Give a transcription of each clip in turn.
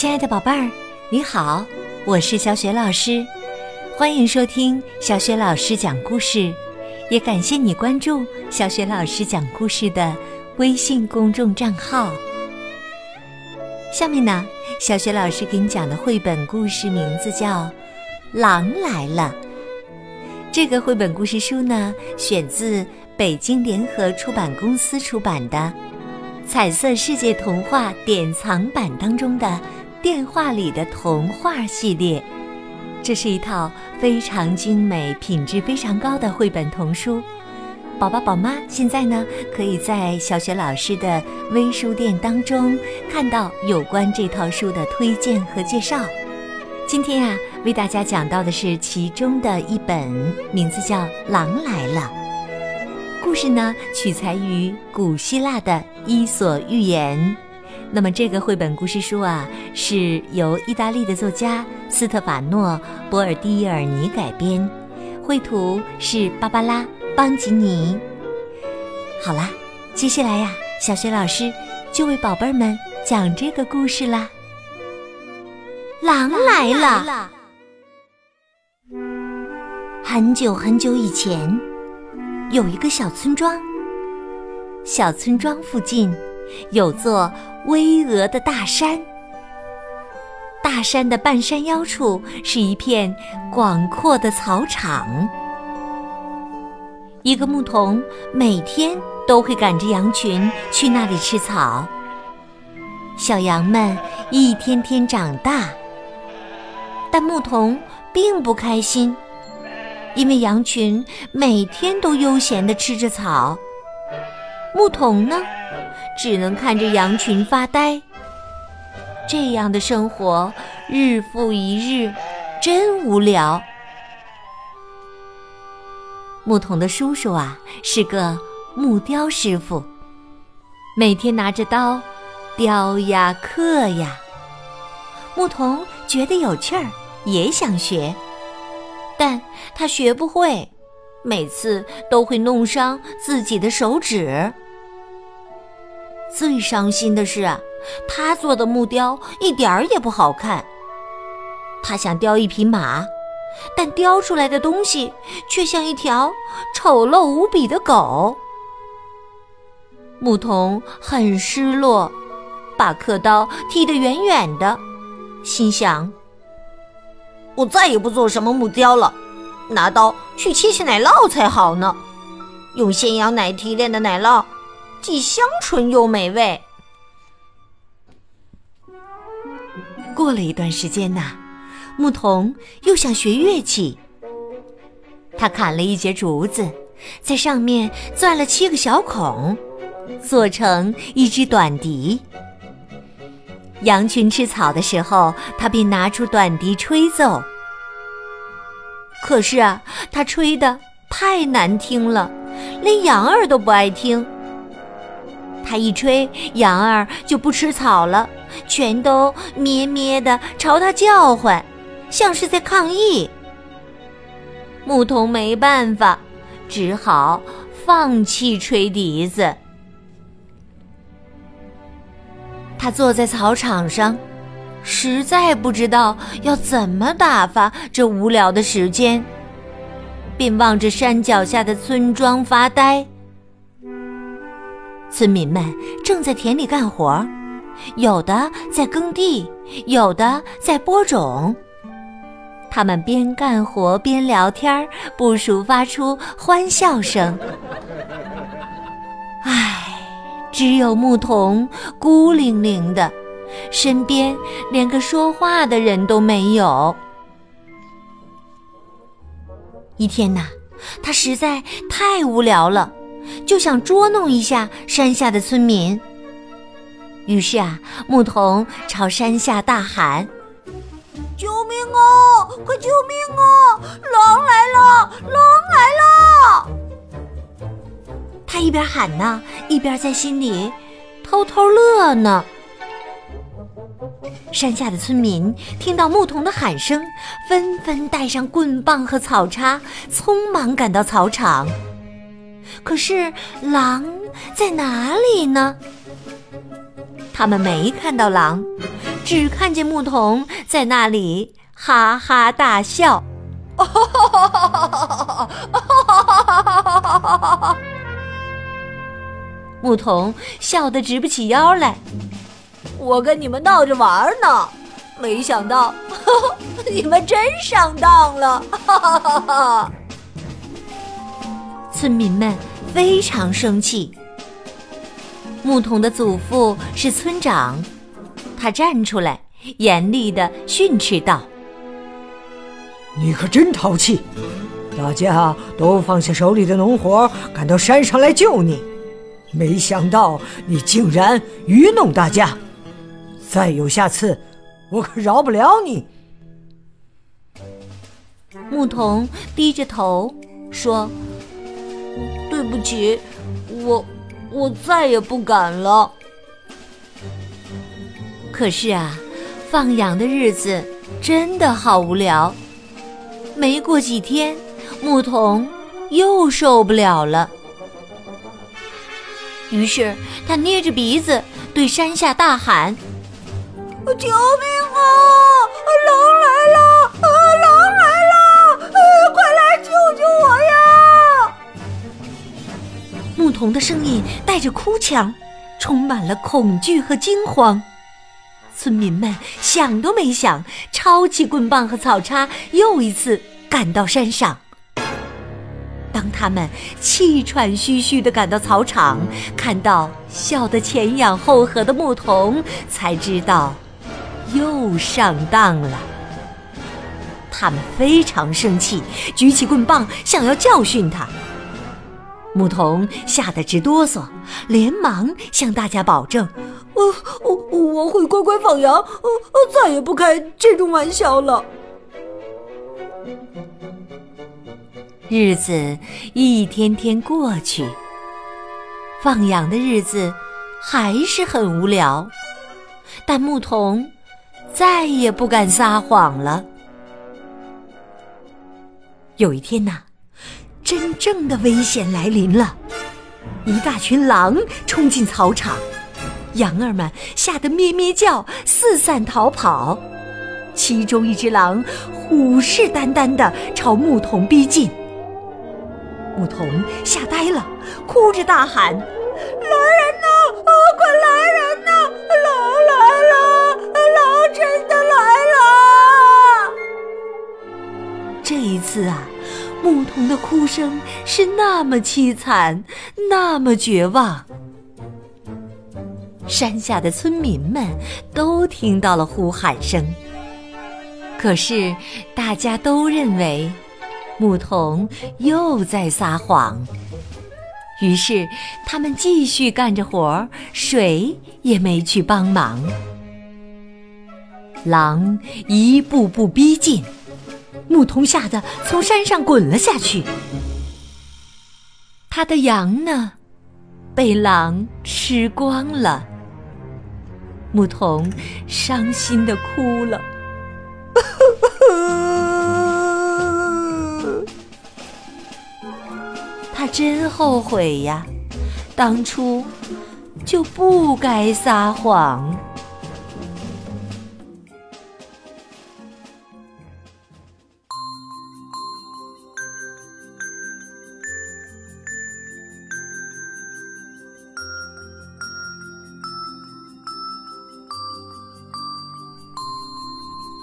亲爱的宝贝儿，你好，我是小雪老师，欢迎收听小雪老师讲故事，也感谢你关注小雪老师讲故事的微信公众账号。下面呢，小雪老师给你讲的绘本故事名字叫《狼来了》。这个绘本故事书呢，选自北京联合出版公司出版的《彩色世界童话典藏版》当中的。电话里的童话系列，这是一套非常精美、品质非常高的绘本童书。宝宝、宝妈现在呢，可以在小雪老师的微书店当中看到有关这套书的推荐和介绍。今天呀，为大家讲到的是其中的一本，名字叫《狼来了》。故事呢，取材于古希腊的《伊索寓言》。那么这个绘本故事书啊，是由意大利的作家斯特法诺·博尔蒂尔尼改编，绘图是芭芭拉·邦吉尼。好啦，接下来呀，小学老师就为宝贝儿们讲这个故事啦。狼来了！很久很久以前，有一个小村庄，小村庄附近。有座巍峨的大山，大山的半山腰处是一片广阔的草场。一个牧童每天都会赶着羊群去那里吃草。小羊们一天天长大，但牧童并不开心，因为羊群每天都悠闲地吃着草，牧童呢？只能看着羊群发呆。这样的生活日复一日，真无聊。牧童的叔叔啊，是个木雕师傅，每天拿着刀雕呀刻呀。牧童觉得有趣儿，也想学，但他学不会，每次都会弄伤自己的手指。最伤心的是，他做的木雕一点儿也不好看。他想雕一匹马，但雕出来的东西却像一条丑陋无比的狗。牧童很失落，把刻刀踢得远远的，心想：“我再也不做什么木雕了，拿刀去切切奶酪才好呢。用鲜羊奶提炼的奶酪。”既香醇又美味。过了一段时间呐，牧童又想学乐器。他砍了一截竹子，在上面钻了七个小孔，做成一支短笛。羊群吃草的时候，他便拿出短笛吹奏。可是啊，他吹的太难听了，连羊儿都不爱听。他一吹，羊儿就不吃草了，全都咩咩的朝他叫唤，像是在抗议。牧童没办法，只好放弃吹笛子。他坐在草场上，实在不知道要怎么打发这无聊的时间，便望着山脚下的村庄发呆。村民们正在田里干活，有的在耕地，有的在播种。他们边干活边聊天，不时发出欢笑声。唉，只有牧童孤零零的，身边连个说话的人都没有。一天呐，他实在太无聊了。就想捉弄一下山下的村民。于是啊，牧童朝山下大喊：“救命啊！快救命啊！狼来了！狼来了！”他一边喊呢，一边在心里偷偷乐呢。山下的村民听到牧童的喊声，纷纷带上棍棒和草叉，匆忙赶到草场。可是狼在哪里呢？他们没看到狼，只看见牧童在那里哈哈大笑。牧童笑得直不起腰来。我跟你们闹着玩呢，没想到 你们真上当了。哈哈哈哈村民们非常生气。牧童的祖父是村长，他站出来，严厉的训斥道：“你可真淘气！大家都放下手里的农活，赶到山上来救你，没想到你竟然愚弄大家！再有下次，我可饶不了你！”牧童低着头说：“对不起，我。”我再也不敢了。可是啊，放羊的日子真的好无聊。没过几天，牧童又受不了了。于是他捏着鼻子对山下大喊：“救命啊！狼来了！狼来了！快来救救我呀！”牧童的声音带着哭腔，充满了恐惧和惊慌。村民们想都没想，抄起棍棒和草叉，又一次赶到山上。当他们气喘吁吁地赶到草场，看到笑得前仰后合的牧童，才知道又上当了。他们非常生气，举起棍棒想要教训他。牧童吓得直哆嗦，连忙向大家保证：“我我我会乖乖放羊，呃再也不开这种玩笑了。”日子一天天过去，放羊的日子还是很无聊，但牧童再也不敢撒谎了。有一天呐。真正的危险来临了！一大群狼冲进草场，羊儿们吓得咩咩叫，四散逃跑。其中一只狼虎视眈眈地朝牧童逼近，牧童吓呆了，哭着大喊：“来人呐！快来人呐！狼来了！狼真的来了！”这一次啊！牧童的哭声是那么凄惨，那么绝望。山下的村民们都听到了呼喊声，可是大家都认为牧童又在撒谎，于是他们继续干着活，谁也没去帮忙。狼一步步逼近。牧童吓得从山上滚了下去，他的羊呢，被狼吃光了。牧童伤心的哭了，他真后悔呀，当初就不该撒谎。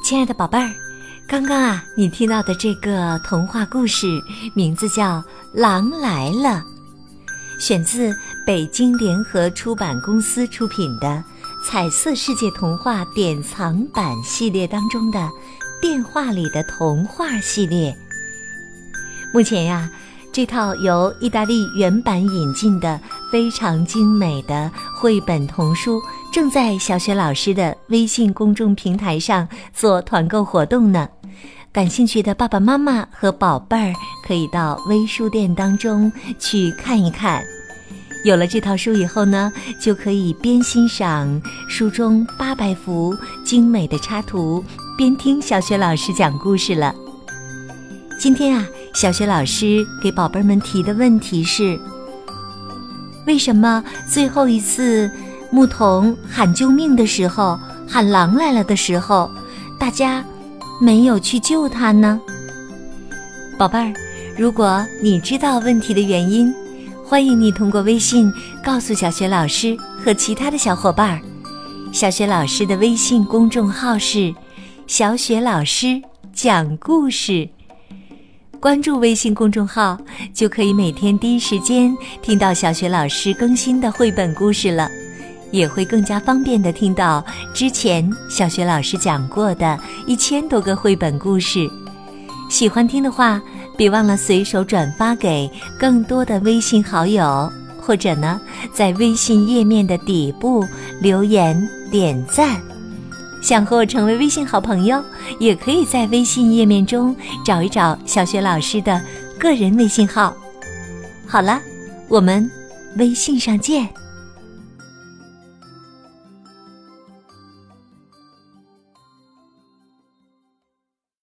亲爱的宝贝儿，刚刚啊，你听到的这个童话故事名字叫《狼来了》，选自北京联合出版公司出品的《彩色世界童话典藏版》系列当中的《电话里的童话》系列。目前呀，这套由意大利原版引进的非常精美的绘本童书。正在小雪老师的微信公众平台上做团购活动呢，感兴趣的爸爸妈妈和宝贝儿可以到微书店当中去看一看。有了这套书以后呢，就可以边欣赏书中八百幅精美的插图，边听小雪老师讲故事了。今天啊，小雪老师给宝贝们提的问题是：为什么最后一次？牧童喊救命的时候，喊狼来了的时候，大家没有去救他呢？宝贝儿，如果你知道问题的原因，欢迎你通过微信告诉小雪老师和其他的小伙伴儿。小雪老师的微信公众号是“小雪老师讲故事”，关注微信公众号就可以每天第一时间听到小雪老师更新的绘本故事了，也会更加方便的听到之前小学老师讲过的一千多个绘本故事。喜欢听的话，别忘了随手转发给更多的微信好友，或者呢，在微信页面的底部留言点赞。想和我成为微信好朋友，也可以在微信页面中找一找小学老师的个人微信号。好了，我们微信上见。